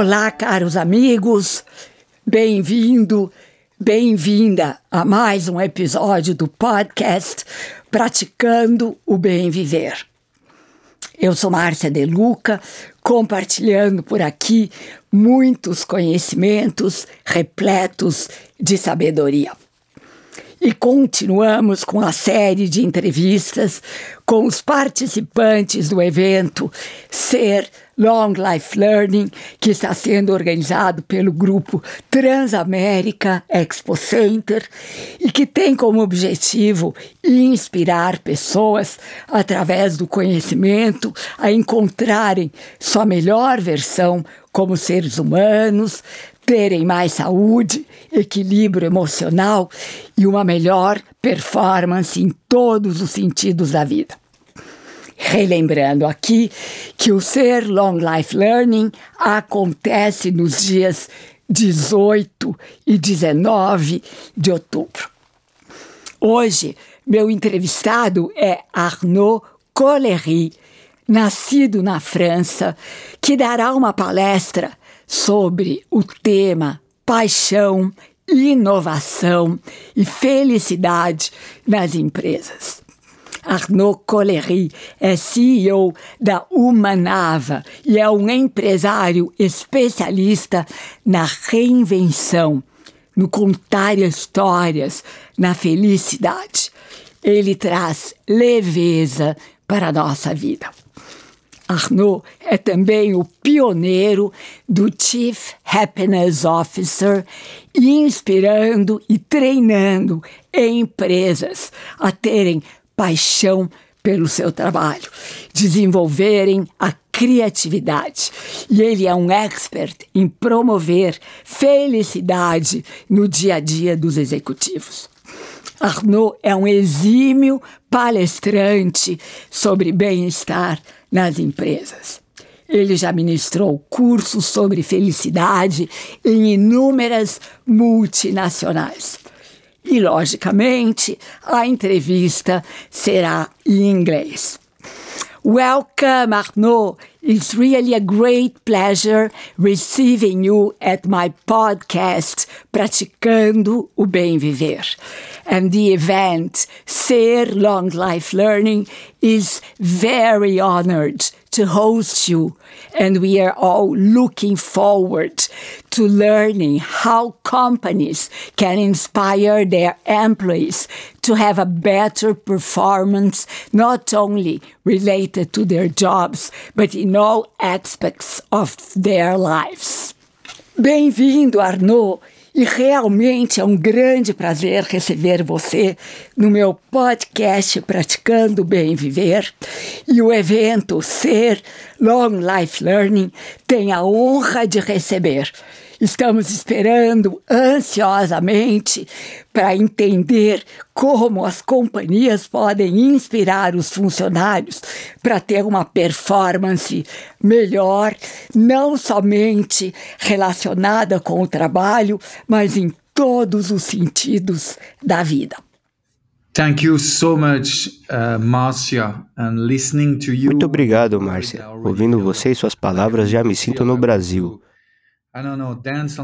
Olá, caros amigos, bem-vindo, bem-vinda a mais um episódio do podcast Praticando o Bem Viver. Eu sou Márcia De Luca, compartilhando por aqui muitos conhecimentos repletos de sabedoria. E continuamos com a série de entrevistas com os participantes do evento Ser Long Life Learning, que está sendo organizado pelo grupo Transamérica Expo Center e que tem como objetivo inspirar pessoas através do conhecimento a encontrarem sua melhor versão como seres humanos, terem mais saúde, equilíbrio emocional e uma melhor performance em todos os sentidos da vida. Relembrando aqui que o Ser Long Life Learning acontece nos dias 18 e 19 de outubro. Hoje, meu entrevistado é Arnaud Collery, nascido na França, que dará uma palestra sobre o tema paixão, inovação e felicidade nas empresas. Arnaud Collery é CEO da Humanava e é um empresário especialista na reinvenção, no contar histórias, na felicidade. Ele traz leveza para a nossa vida. Arnaud é também o pioneiro do Chief Happiness Officer, inspirando e treinando empresas a terem paixão pelo seu trabalho, desenvolverem a criatividade. E ele é um expert em promover felicidade no dia a dia dos executivos. Arnaud é um exímio palestrante sobre bem-estar nas empresas. Ele já ministrou cursos sobre felicidade em inúmeras multinacionais. E, logicamente, a entrevista será em inglês. Welcome, Arnaud. It's really a great pleasure receiving you at my podcast, Praticando o Bem Viver. And the event, Ser Long Life Learning, is very honored to host you. And we are all looking forward to learning how companies can inspire their employees to have a better performance, not only related to their jobs, but in all aspects of their lives. Bem-vindo, Arnaud. E realmente é um grande prazer receber você no meu podcast Praticando Bem Viver. E o evento Ser Long Life Learning tem a honra de receber Estamos esperando ansiosamente para entender como as companhias podem inspirar os funcionários para ter uma performance melhor, não somente relacionada com o trabalho, mas em todos os sentidos da vida. Thank you so much, uh, Marcia, and listening to you. Muito obrigado, Márcia. Ouvindo você e suas palavras, já me sinto no Brasil.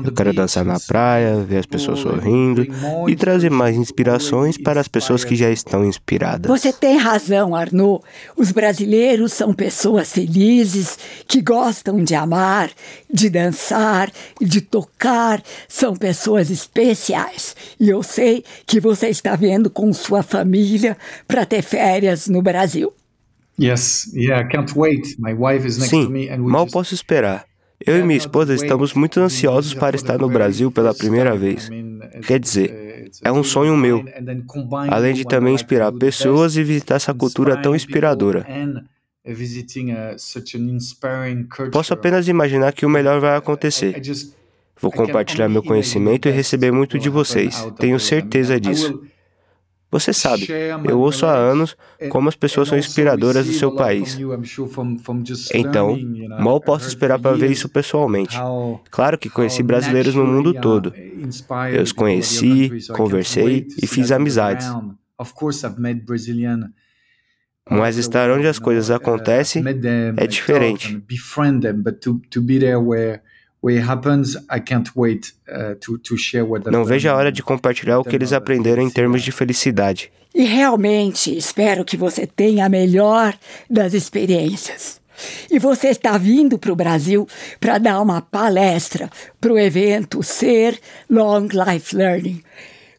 Eu quero dançar na praia, ver as pessoas sorrindo e trazer mais inspirações para as pessoas que já estão inspiradas. Você tem razão, Arnaud. Os brasileiros são pessoas felizes, que gostam de amar, de dançar, de tocar. São pessoas especiais. E eu sei que você está vendo com sua família para ter férias no Brasil. Sim, mal posso esperar. Eu e minha esposa estamos muito ansiosos para estar no Brasil pela primeira vez. Quer dizer, é um sonho meu, além de também inspirar pessoas e visitar essa cultura tão inspiradora. Posso apenas imaginar que o melhor vai acontecer. Vou compartilhar meu conhecimento e receber muito de vocês, tenho certeza disso. Você sabe, eu ouço há anos como as pessoas são inspiradoras do seu país. Então, mal posso esperar para ver isso pessoalmente. Claro que conheci brasileiros no mundo todo. Eu os conheci, conversei e fiz amizades. Mas estar onde as coisas acontecem é diferente. Não vejo a hora de compartilhar o que eles aprenderam em termos de felicidade. E realmente espero que você tenha a melhor das experiências. E você está vindo para o Brasil para dar uma palestra para o evento Ser Long Life Learning.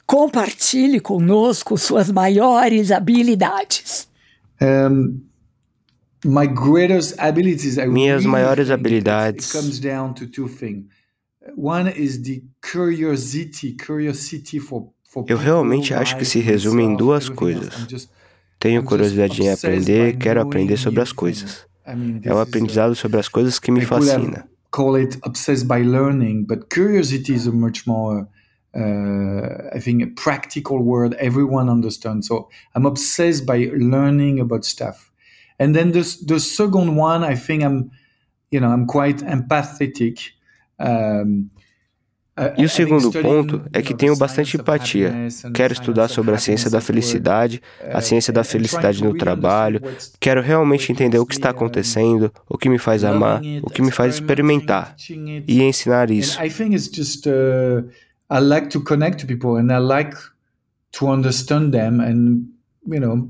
Compartilhe conosco suas maiores habilidades. Um, minhas maiores habilidades. Eu realmente acho que se resume em duas coisas. Tenho curiosidade em aprender, quero aprender sobre as coisas. É o aprendizado sobre as coisas que me fascina. Call it obsessed by learning, but curiosity is a much more uh, I think a practical word everyone understands. So I'm obsessed by learning about stuff. And then the the second one, I think I'm, you know, I'm quite empathetic. Um, e o segundo ponto é que tenho bastante empatia. Quero estudar sobre a ciência da felicidade, a ciência da felicidade no trabalho. Quero realmente entender o que está acontecendo, o que me faz amar, o que me faz experimentar e ensinar isso. I like to connect to people and I like to understand them and, you know,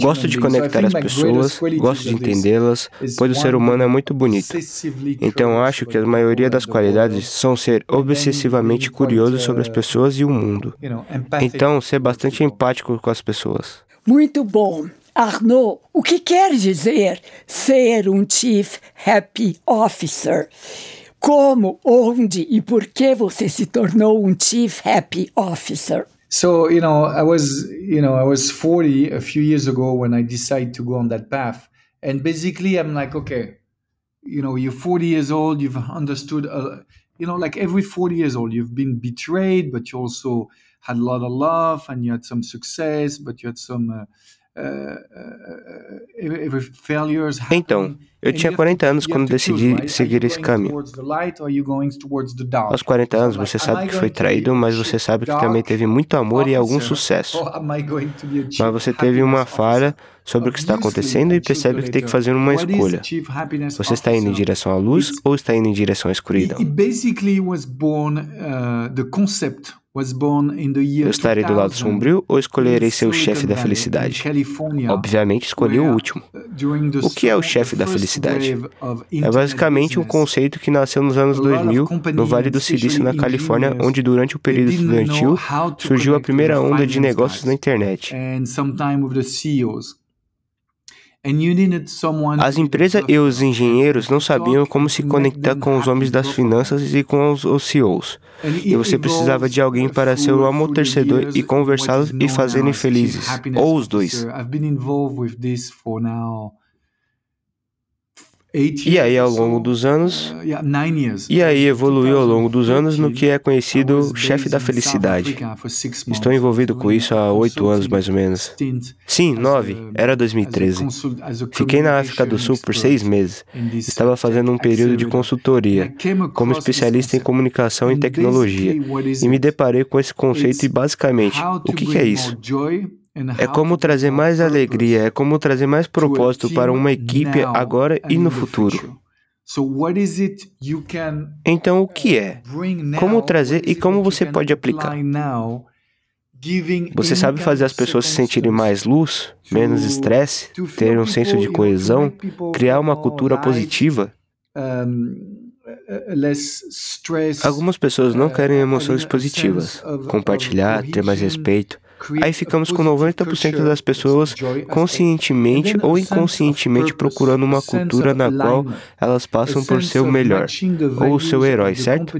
Gosto de conectar as pessoas, gosto de entendê-las, pois o ser humano é muito bonito. Então acho que a maioria das qualidades são ser obsessivamente curioso sobre as pessoas e o mundo. Então, ser bastante empático com as pessoas. Muito bom. Arnaud, o que quer dizer ser um Chief Happy Officer? Como, onde e por que você se tornou um Chief Happy Officer? So, you know, I was, you know, I was 40 a few years ago when I decided to go on that path. And basically, I'm like, okay, you know, you're 40 years old, you've understood, uh, you know, like every 40 years old, you've been betrayed, but you also had a lot of love and you had some success, but you had some. Uh, Então, eu tinha 40 anos quando decidi seguir esse caminho. Aos 40 anos, você sabe que foi traído, mas você sabe que também teve muito amor e algum sucesso. Mas você teve uma falha sobre o que está acontecendo e percebe que tem que fazer uma escolha. Você está indo em direção à luz ou está indo em direção à escuridão? Eu estarei do lado sombrio ou escolherei ser o chefe da felicidade? Obviamente, escolhi o último. O que é o chefe da felicidade? É basicamente um conceito que nasceu nos anos 2000 no Vale do Silício, na Califórnia, onde durante o período estudantil surgiu a primeira onda de negócios na internet. As empresas e os engenheiros não sabiam como se conectar com os homens das finanças e com os, os CEOs. E você precisava de alguém para ser o amortecedor e conversá-los e fazê-los felizes, ou os dois. E aí, ao longo dos anos, e aí evoluiu ao longo dos anos no que é conhecido chefe da felicidade. Estou envolvido com isso há oito anos, mais ou menos. Sim, nove. Era 2013. Fiquei na África do Sul por seis meses. Estava fazendo um período de consultoria, como especialista em comunicação e tecnologia, e me deparei com esse conceito e, basicamente, o que, que é isso? É como trazer mais alegria, é como trazer mais propósito para uma equipe agora e no futuro. Então, o que é? Como trazer e como você pode aplicar? Você sabe fazer as pessoas se sentirem mais luz, menos estresse, ter um senso de coesão, criar uma cultura positiva? Algumas pessoas não querem emoções positivas, compartilhar, ter mais respeito. Aí ficamos com 90% das pessoas conscientemente ou inconscientemente procurando uma cultura na qual elas passam por ser o melhor, ou o seu herói, certo?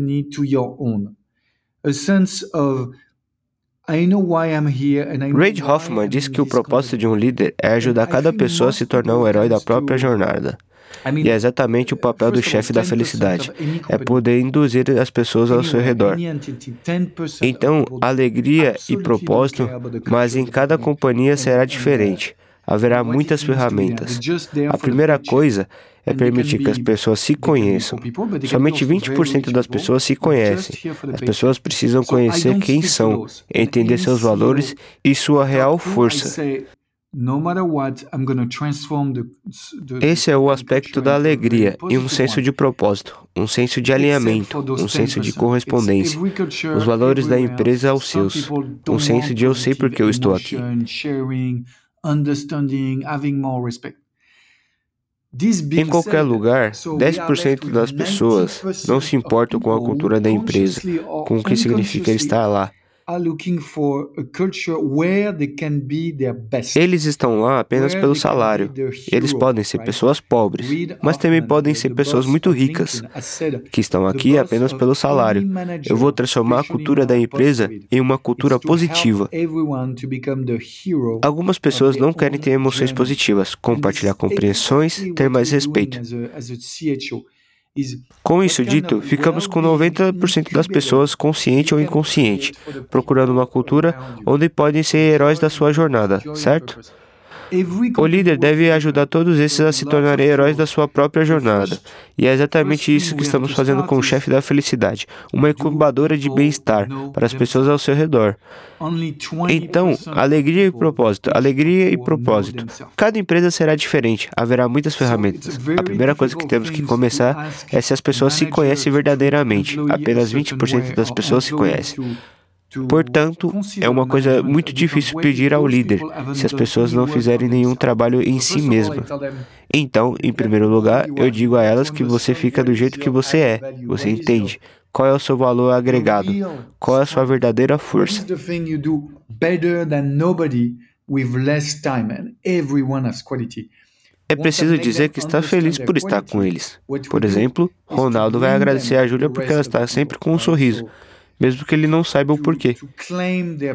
Reid Hoffman diz que o propósito de um líder é ajudar cada pessoa a se tornar o herói da própria jornada. E é exatamente o papel do chefe da felicidade: é poder induzir as pessoas ao seu redor. Então, alegria e propósito, mas em cada companhia será diferente. Haverá muitas ferramentas. A primeira coisa é permitir que as pessoas se conheçam. Somente 20% das pessoas se conhecem. As pessoas precisam conhecer quem são, entender seus valores e sua real força. Esse é o aspecto da alegria e um senso de propósito, um senso de alinhamento, um senso de correspondência, os valores da empresa aos seus, um senso de eu sei porque eu estou aqui. Em qualquer lugar, 10% das pessoas não se importam com a cultura da empresa, com o que significa estar lá. Eles estão lá apenas pelo salário. Eles podem ser pessoas pobres, mas também podem ser pessoas muito ricas, que estão aqui apenas pelo salário. Eu vou transformar a cultura da empresa em uma cultura positiva. Algumas pessoas não querem ter emoções positivas, compartilhar compreensões, ter mais respeito. Com isso dito, ficamos com 90% das pessoas, consciente ou inconsciente, procurando uma cultura onde podem ser heróis da sua jornada, certo? O líder deve ajudar todos esses a se tornarem heróis da sua própria jornada. E é exatamente isso que estamos fazendo com o chefe da felicidade, uma incubadora de bem-estar para as pessoas ao seu redor. Então, alegria e propósito, alegria e propósito. Cada empresa será diferente, haverá muitas ferramentas. A primeira coisa que temos que começar é se as pessoas se conhecem verdadeiramente. Apenas 20% das pessoas se conhecem. Portanto, é uma coisa muito difícil pedir ao líder se as pessoas não fizerem nenhum trabalho em si mesmas. Então, em primeiro lugar, eu digo a elas que você fica do jeito que você é, você entende. Qual é o seu valor agregado? Qual é a sua verdadeira força? É preciso dizer que está feliz por estar com eles. Por exemplo, Ronaldo vai agradecer a Júlia porque ela está sempre com um sorriso mesmo que ele não saiba o porquê.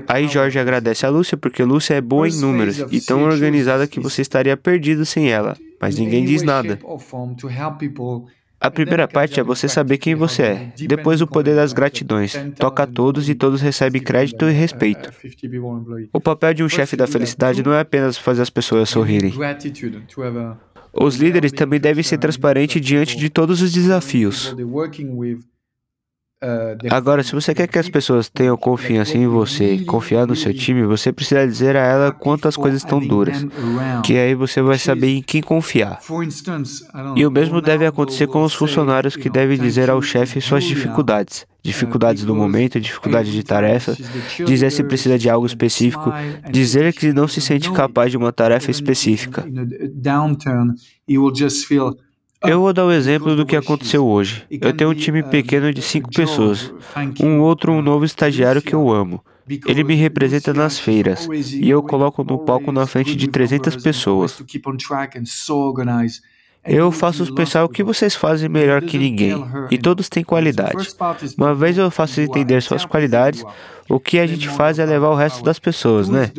Aí Jorge agradece a Lúcia porque Lúcia é boa em números e tão organizada que você estaria perdido sem ela, mas ninguém diz nada. A primeira parte é você saber quem você é. Depois, o poder das gratidões. Toca a todos e todos recebem crédito e respeito. O papel de um chefe da felicidade não é apenas fazer as pessoas sorrirem. Os líderes também devem ser transparentes diante de todos os desafios. Agora, se você quer que as pessoas tenham confiança em você, confiar no seu time, você precisa dizer a ela quantas coisas estão duras, que aí você vai saber em quem confiar. E o mesmo deve acontecer com os funcionários que devem dizer ao chefe suas dificuldades, dificuldades do momento, dificuldade de tarefa, dizer se precisa de algo específico, dizer que não se sente capaz de uma tarefa específica. Eu vou dar o um exemplo do que aconteceu hoje. Eu tenho um time pequeno de cinco pessoas, um outro um novo estagiário que eu amo. Ele me representa nas feiras e eu coloco no palco na frente de 300 pessoas. Eu faço pensar o que vocês fazem melhor que ninguém, e todos têm qualidade. Uma vez eu faço entender suas qualidades, o que a gente faz é levar o resto das pessoas, né?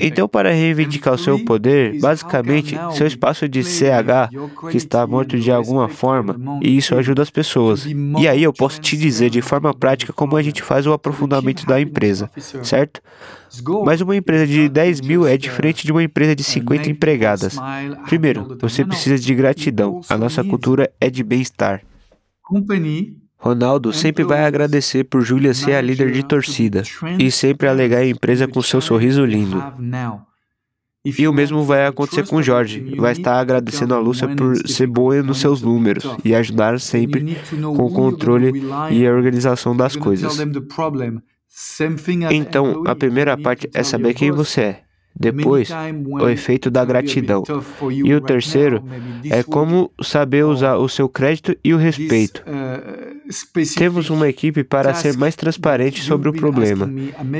Então, para reivindicar o seu poder, basicamente, seu espaço de CH, que está morto de alguma forma, e isso ajuda as pessoas. E aí eu posso te dizer de forma prática como a gente faz o aprofundamento da empresa, certo? Mas uma empresa de 10 mil é diferente de uma empresa de 50 empregadas. Primeiro, você precisa de gratidão. A nossa cultura é de bem-estar. Ronaldo sempre vai agradecer por Júlia ser a líder de torcida e sempre alegar a empresa com seu sorriso lindo. E o mesmo vai acontecer com Jorge. Vai estar agradecendo a Lúcia por ser boa nos seus números e ajudar sempre com o controle e a organização das coisas. Então, a primeira parte é saber quem você é. Depois, o efeito da gratidão. E o terceiro é como saber usar o seu crédito e o respeito. Uh, Temos uma equipe para ser mais transparente sobre o problema.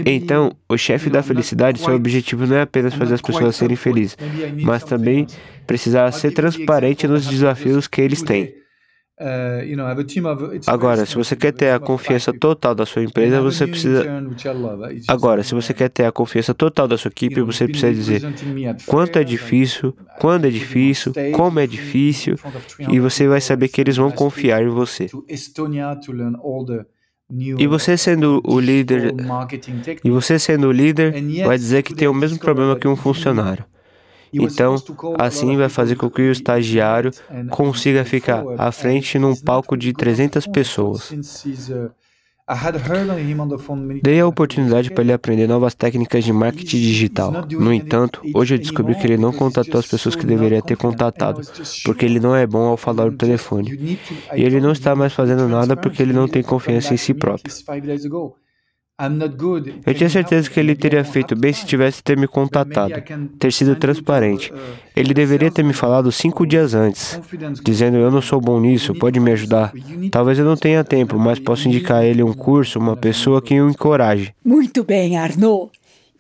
Então, o chefe da felicidade, seu objetivo não é apenas fazer as pessoas serem felizes, mas também precisar ser transparente nos desafios que eles têm. Agora, se você quer ter a confiança total da sua empresa, você precisa. Agora, se você quer ter a confiança total da sua equipe, você precisa dizer quanto é difícil, quando é difícil, como é difícil, e você vai saber que eles vão confiar em você. E você sendo o líder, e você sendo o líder, vai dizer que tem o mesmo problema que um funcionário. Então, assim vai fazer com que o estagiário consiga ficar à frente num palco de 300 pessoas. Dei a oportunidade para ele aprender novas técnicas de marketing digital. No entanto, hoje eu descobri que ele não contatou as pessoas que deveria ter contatado, porque ele não é bom ao falar no telefone. E ele não está mais fazendo nada porque ele não tem confiança em si próprio. Eu tinha certeza que ele teria feito bem se tivesse ter me contatado, ter sido transparente. Ele deveria ter me falado cinco dias antes, dizendo eu não sou bom nisso, pode me ajudar. Talvez eu não tenha tempo, mas posso indicar a ele um curso, uma pessoa que o encoraje. Muito bem, Arnaud.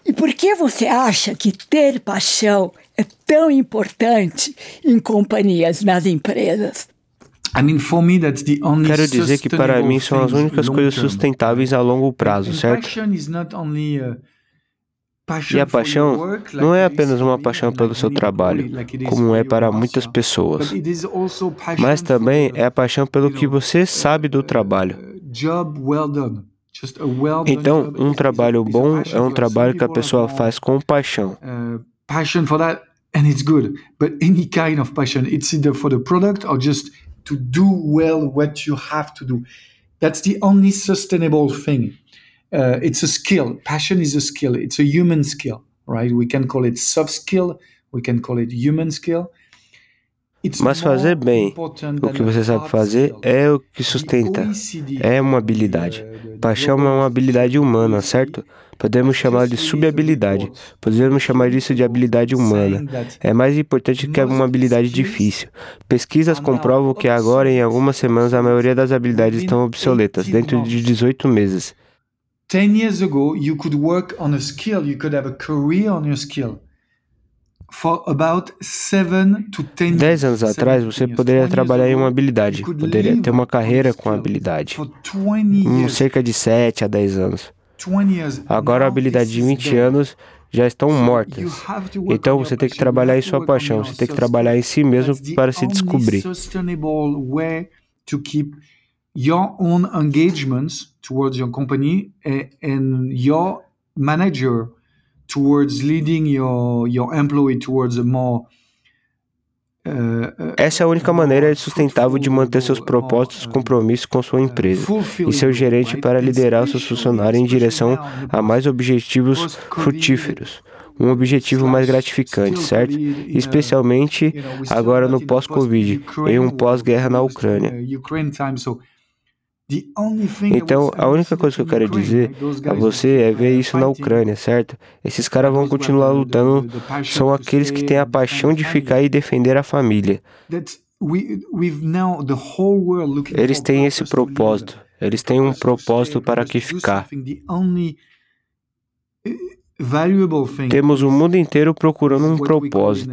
E por que você acha que ter paixão é tão importante em companhias, nas empresas? Quero dizer que para mim são as únicas coisas sustentáveis a longo prazo, certo? E a paixão não é apenas uma paixão pelo seu trabalho, como é para muitas pessoas, mas também é a paixão pelo que você sabe do trabalho. Então, um trabalho bom é um trabalho que a pessoa faz com paixão. For that, and it's good. But any kind of passion, it's either for the product or just to do well what you have to do. That's the only sustainable thing. Uh, it's a skill. Passion is a skill. It's a human skill, right? We can call it soft skill. We can call it human skill. Mas fazer bem o que você sabe fazer é o que sustenta, é uma habilidade. Paixão é uma habilidade humana, certo? Podemos chamar de subhabilidade. Podemos chamar disso de habilidade humana. É mais importante que uma habilidade difícil. Pesquisas comprovam que agora, em algumas semanas, a maioria das habilidades estão obsoletas, dentro de 18 meses. 10 years ago, you could work on a skill, you could have a career on your skill. Dez anos atrás, você poderia trabalhar em uma habilidade, poderia ter uma carreira com a habilidade. Em cerca de 7 a 10 anos. Agora, a habilidade de 20 anos já estão mortas. Então, você tem que trabalhar em sua paixão, você tem que trabalhar em si mesmo para se descobrir. your own engagements towards your company and your manager towards leading your your employee towards a more uh, essa é a única maneira sustentável de manter seus propósitos, compromissos com sua empresa e seu gerente para liderar seus funcionários em direção a mais objetivos frutíferos, um objetivo mais gratificante, certo? Especialmente agora no pós-Covid, em um pós-guerra na Ucrânia. Então, a única coisa que eu quero dizer a você é ver isso na Ucrânia, certo? Esses caras vão continuar lutando, são aqueles que têm a paixão de ficar e defender a família. Eles têm esse propósito, eles têm um propósito para que ficar. Temos o mundo inteiro procurando um propósito.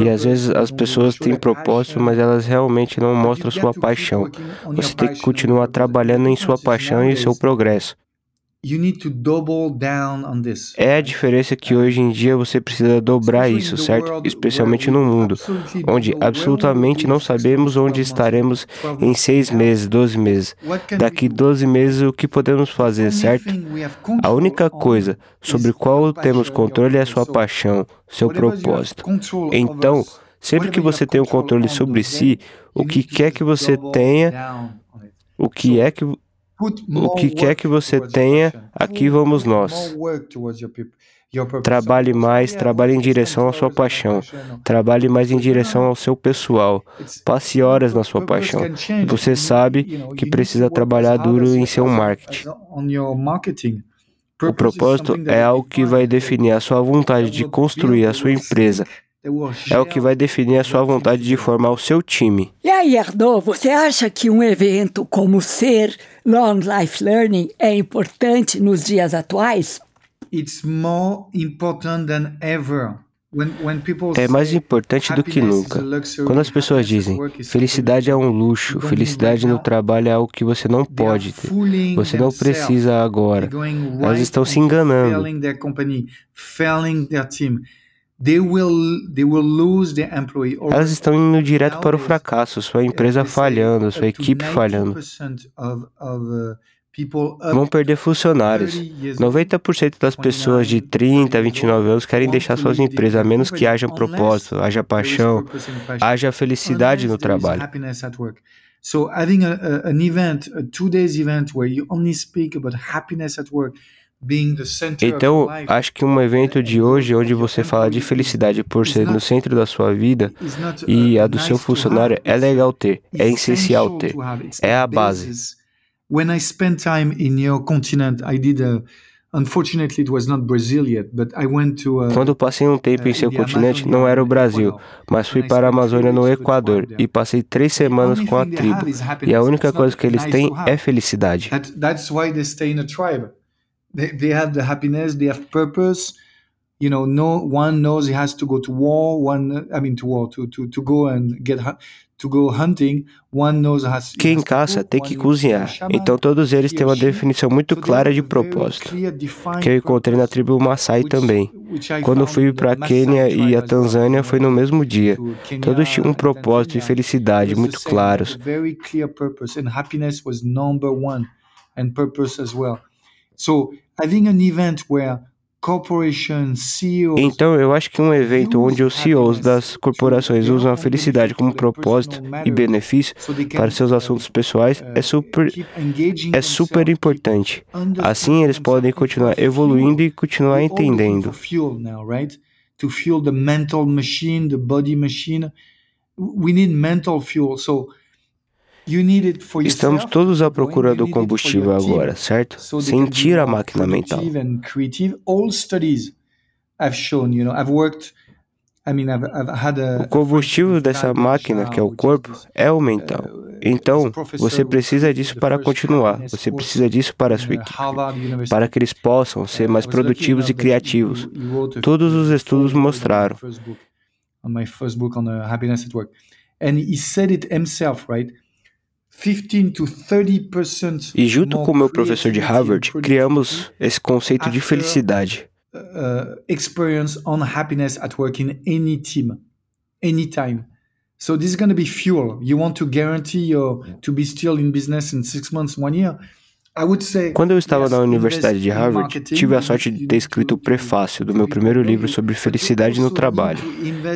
E às vezes as pessoas têm propósito, mas elas realmente não mostram sua paixão. Você tem que continuar trabalhando em sua paixão e seu progresso. É a diferença que hoje em dia você precisa dobrar isso, certo? Especialmente no mundo, onde absolutamente não sabemos onde estaremos em seis meses, doze meses. Daqui doze meses, o que podemos fazer, certo? A única coisa sobre qual temos controle é a sua paixão, seu propósito. Então, sempre que você tem o um controle sobre si, o que quer que você tenha, o que é que o que quer que você tenha, aqui vamos nós. Trabalhe mais, trabalhe em direção à sua paixão. Trabalhe mais em direção ao seu pessoal. Passe horas na sua paixão. Você sabe que precisa trabalhar duro em seu marketing. O propósito é algo que vai definir a sua vontade de construir a sua empresa, é o que vai definir a sua vontade de formar o seu time. E aí, Arnaud, você acha que um evento como ser Long Life Learning é importante nos dias atuais? It's more important than ever. é mais importante do que nunca. Quando as pessoas dizem felicidade é um luxo, felicidade no trabalho é algo que você não pode ter, você não precisa agora, elas estão se enganando. Elas estão indo direto para o fracasso, sua empresa falhando, sua equipe falhando vão perder funcionários. 90% das pessoas de 30 a 29 anos querem deixar suas empresas, a menos que haja propósito, haja paixão, haja felicidade no trabalho. So having a, a, an event, a two days event where you only speak about happiness at work, então, acho que um evento de hoje, onde você fala de felicidade por ser no centro da sua vida e a do seu funcionário, é legal ter, é essencial ter, é a base when I spent time in your continent, I did a Quando passei um tempo em uh, seu continente, não era o Brasil, mas fui para a Amazônia no Equador e passei três semanas com a tribo. E a única coisa que eles têm é felicidade. That's why they stay in a tribe. They, they have the happiness, they have purpose. You know, no one knows he has to go to war. One, I mean, to war to to to go and get quem caça tem que cozinhar, então todos eles têm uma definição muito clara de propósito, que eu encontrei na tribo Maasai também. Quando fui para a Quênia e a Tanzânia foi no mesmo dia. Todos tinham um propósito e felicidade muito claros. So having an event where então, eu acho que um evento onde os CEOs das corporações usam a felicidade como propósito e benefício para seus assuntos pessoais é super, é super importante. Assim, eles podem continuar evoluindo e continuar entendendo. To fuel the mental machine, the body machine, we need mental fuel. So, Estamos todos à procura do combustível agora, certo? Sentir a máquina mental. O combustível dessa máquina, que é o corpo, é o mental. Uh, então, você precisa disso para continuar, você precisa disso para a sua equipe, para que eles possam ser mais produtivos e criativos. Todos os estudos mostraram. And he said it himself, right? E junto com o meu professor de Harvard, criamos esse conceito de felicidade. Uh, experience on happiness at work in any team, anytime. So this is going to be fuel. You want to guarantee your to be still in business in six months, one year. Quando eu estava na Universidade de Harvard, tive a sorte de ter escrito o prefácio do meu primeiro livro sobre felicidade no trabalho.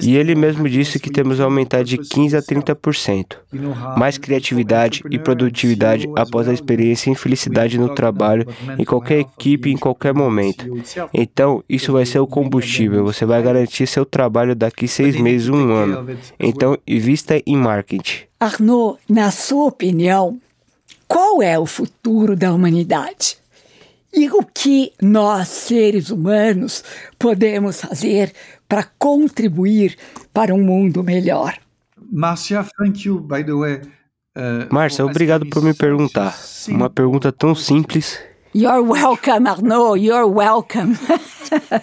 E ele mesmo disse que temos a aumentar de 15 a 30%, mais criatividade e produtividade após a experiência em felicidade no trabalho, em qualquer equipe, em qualquer momento. Então, isso vai ser o combustível. Você vai garantir seu trabalho daqui seis meses, um ano. Então, invista em marketing. Arnaud, na sua opinião, qual é o futuro da humanidade? E o que nós, seres humanos, podemos fazer para contribuir para um mundo melhor? Márcia, thank you, by the way. Uh, Márcia, obrigado por me perguntar. Uma pergunta tão simples. You're welcome, Arnaud. You're welcome.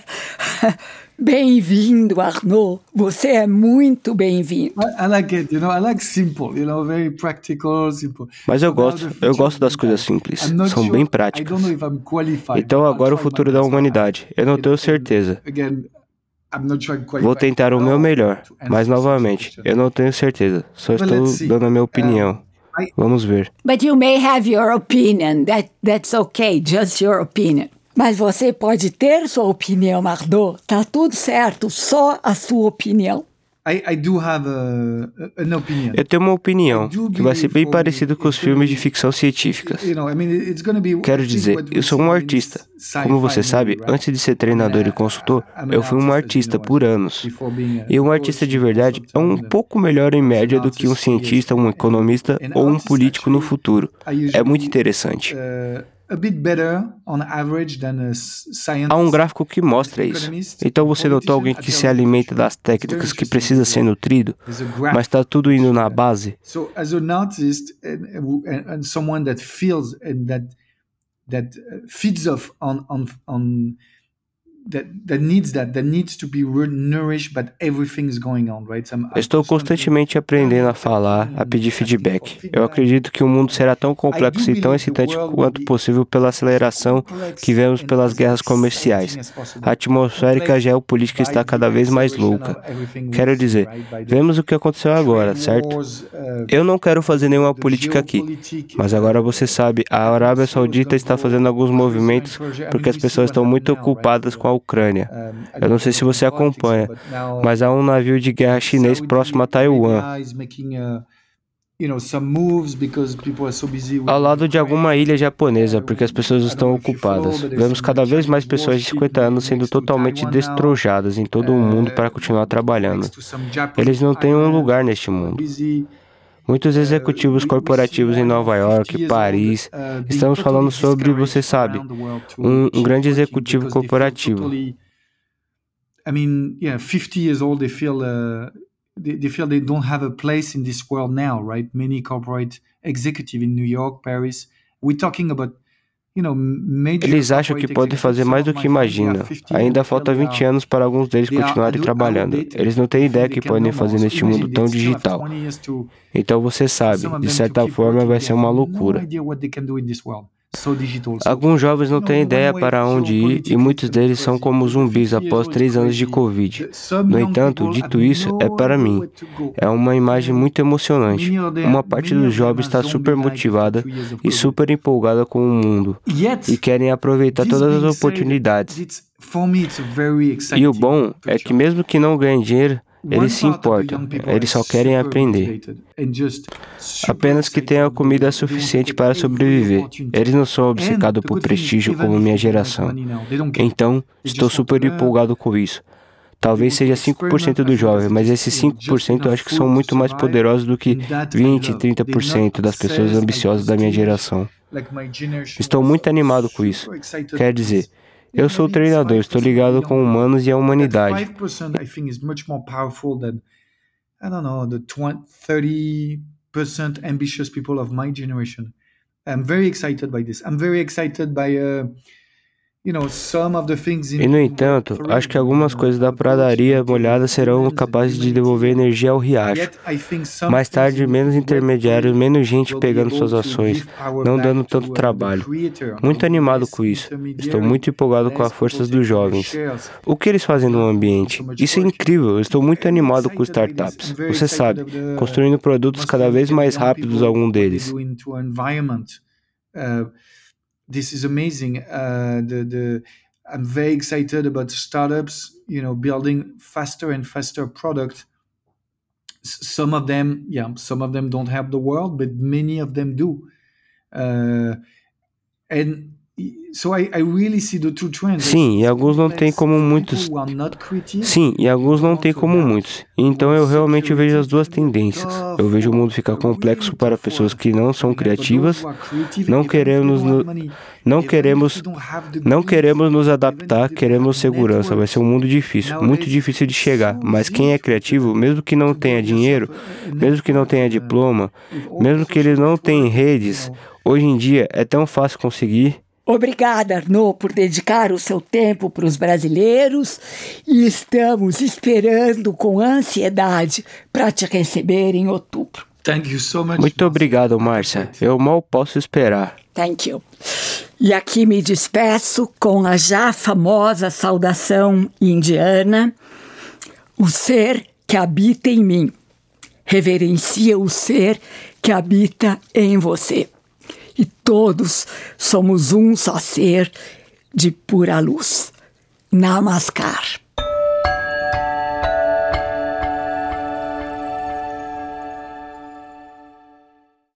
Bem-vindo, Arnaud. Você é muito bem-vindo. I, like it, you know. I like simple, you know, very practical, simple. Mas eu gosto, eu gosto das coisas simples. São bem práticas. Então agora o futuro da humanidade. Eu não tenho certeza. Vou tentar o meu melhor, mas novamente, eu não tenho certeza. Só estou dando a minha opinião. Vamos ver. But you may have your opinion. That that's okay. Just your opinion. Mas você pode ter sua opinião, Mardot. Tá tudo certo, só a sua opinião. Eu tenho uma opinião que vai ser bem parecido com os filmes de ficção científica. Quero dizer, eu sou um artista. Como você sabe, antes de ser treinador e consultor, eu fui um artista por anos. E um artista de verdade é um pouco melhor em média do que um cientista, um economista ou um político no futuro. É muito interessante. Uh, Há um gráfico que mostra isso. Então você notou alguém que se alimenta das técnicas que precisa ser nutrido, mas está tudo indo na base. that feeds off on on on Estou constantemente aprendendo a falar, a pedir feedback. Eu acredito que o mundo será tão complexo e tão excitante quanto possível pela aceleração que vemos pelas guerras comerciais. A atmosférica geopolítica está cada vez mais louca. Quero dizer, vemos o que aconteceu agora, certo? Eu não quero fazer nenhuma política aqui, mas agora você sabe, a Arábia Saudita está fazendo alguns movimentos porque as pessoas estão muito ocupadas com a Ucrânia. Eu não sei se você acompanha, mas há um navio de guerra chinês próximo a Taiwan. Ao lado de alguma ilha japonesa, porque as pessoas estão ocupadas. Vemos cada vez mais pessoas de 50 anos sendo totalmente destrojadas em todo o mundo para continuar trabalhando. Eles não têm um lugar neste mundo. Muitos executivos corporativos em Nova York, Paris, estamos falando sobre, você sabe, um, um grande executivo corporativo. I mean, yeah, 50 years old, they feel uh, they, they feel they don't have a place in this world now, right? Many corporate executive in New York, Paris. We're talking about eles acham que podem fazer mais do que imaginam. Ainda falta 20 anos para alguns deles continuarem trabalhando. Eles não têm ideia que podem fazer neste mundo tão digital. Então você sabe, de certa forma vai ser uma loucura. Alguns jovens não têm ideia para onde ir e muitos deles são como zumbis após três anos de Covid. No entanto, dito isso, é para mim. É uma imagem muito emocionante. Uma parte dos jovens está super motivada e super empolgada com o mundo e querem aproveitar todas as oportunidades. E o bom é que, mesmo que não ganhem dinheiro, eles se importam, eles só querem aprender. Apenas que tenham comida suficiente para sobreviver. Eles não são obcecados por prestígio como minha geração. Então, estou super empolgado com isso. Talvez seja 5% do jovem, mas esses 5% eu acho que são muito mais poderosos do que 20, 30% das pessoas ambiciosas da minha geração. Estou muito animado com isso. Quer dizer, eu sou treinador, estou ligado com humanos e a humanidade. 5% I think is much more powerful than I don't know, the 20, 30% ambitious people of my generation. I'm very excited by this. I'm very excited by uh, e, no entanto, acho que algumas coisas da pradaria molhada serão capazes de devolver energia ao riacho. Mais tarde, menos intermediários, menos gente pegando suas ações, não dando tanto trabalho. Muito animado com isso. Estou muito empolgado com as forças dos jovens. O que eles fazem no ambiente? Isso é incrível. Estou muito animado com startups. Você sabe, construindo produtos cada vez mais rápidos, algum deles this is amazing. Uh, the the I'm very excited about startups. You know, building faster and faster product. some of them, yeah, some of them don't have the world, but many of them do. Uh, and Sim, e alguns não têm como muitos. Sim, e alguns não têm como muitos. Então eu realmente vejo as duas tendências. Eu vejo o mundo ficar complexo para pessoas que não são criativas. Não queremos no... não queremos não queremos nos adaptar, queremos segurança. Vai ser um mundo difícil, muito difícil de chegar. Mas quem é criativo, mesmo que não tenha dinheiro, mesmo que não tenha diploma, mesmo que ele não tenha redes, hoje em dia é tão fácil conseguir. Obrigada, Arnaud, por dedicar o seu tempo para os brasileiros e estamos esperando com ansiedade para te receber em outubro. So Muito obrigado, Márcia. Eu mal posso esperar. Thank you. E aqui me despeço com a já famosa saudação indiana: o ser que habita em mim. Reverencia o ser que habita em você e todos somos um só ser de pura luz. Namaskar.